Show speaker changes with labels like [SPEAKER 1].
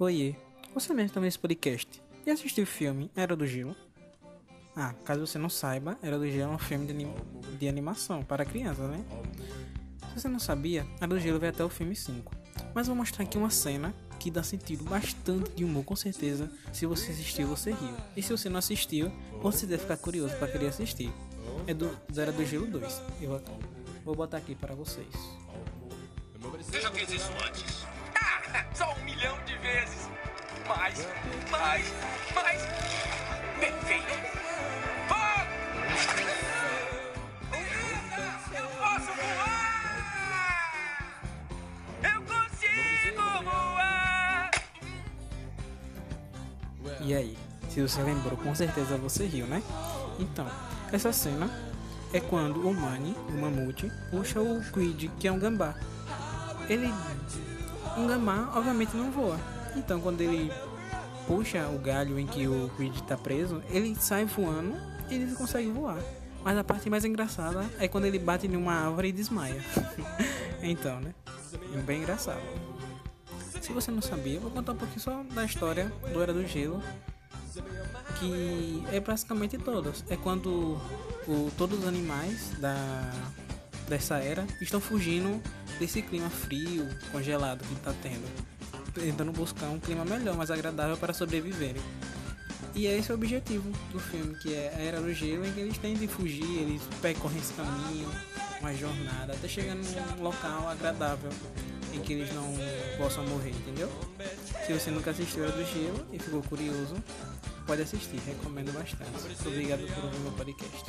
[SPEAKER 1] Oiê, você mesmo também esse podcast e assistiu o filme Era do Gelo? Ah, caso você não saiba, Era do Gelo é um filme de, anim de animação para crianças, né? Se você não sabia, Era do Gelo vai até o filme 5. Mas vou mostrar aqui uma cena que dá sentido bastante de humor, com certeza. Se você assistiu, você riu. E se você não assistiu, você deve ficar curioso para querer assistir. É do Era do Gelo 2. Eu vou, botar aqui para vocês.
[SPEAKER 2] Eu já fiz isso antes. Ah, só um. Mais, mais, mais. Perfeito. Oh! Eu posso voar! Eu consigo voar!
[SPEAKER 1] E aí, se você lembrou, com certeza você riu, né? Então, essa cena é quando o Manny, o mamute, puxa o Quid, que é um gambá. Ele. Um gambá, obviamente, não voa. Então, quando ele puxa o galho em que o Quid está preso, ele sai voando e ele consegue voar. Mas a parte mais engraçada é quando ele bate em uma árvore e desmaia. então, né? Bem engraçado. Se você não sabia, vou contar um pouquinho só da história do Era do Gelo. Que é basicamente todas. É quando o, todos os animais da, dessa era estão fugindo desse clima frio, congelado que está tendo. Tentando buscar um clima melhor, mais agradável para sobreviverem. E é esse o objetivo do filme, que é a Era do Gelo, em que eles têm de fugir, eles percorrem esse caminho, uma jornada, até chegar num local agradável em que eles não possam morrer, entendeu? Se você nunca assistiu Era do Gelo e ficou curioso, pode assistir, recomendo bastante. Obrigado por ouvir meu podcast.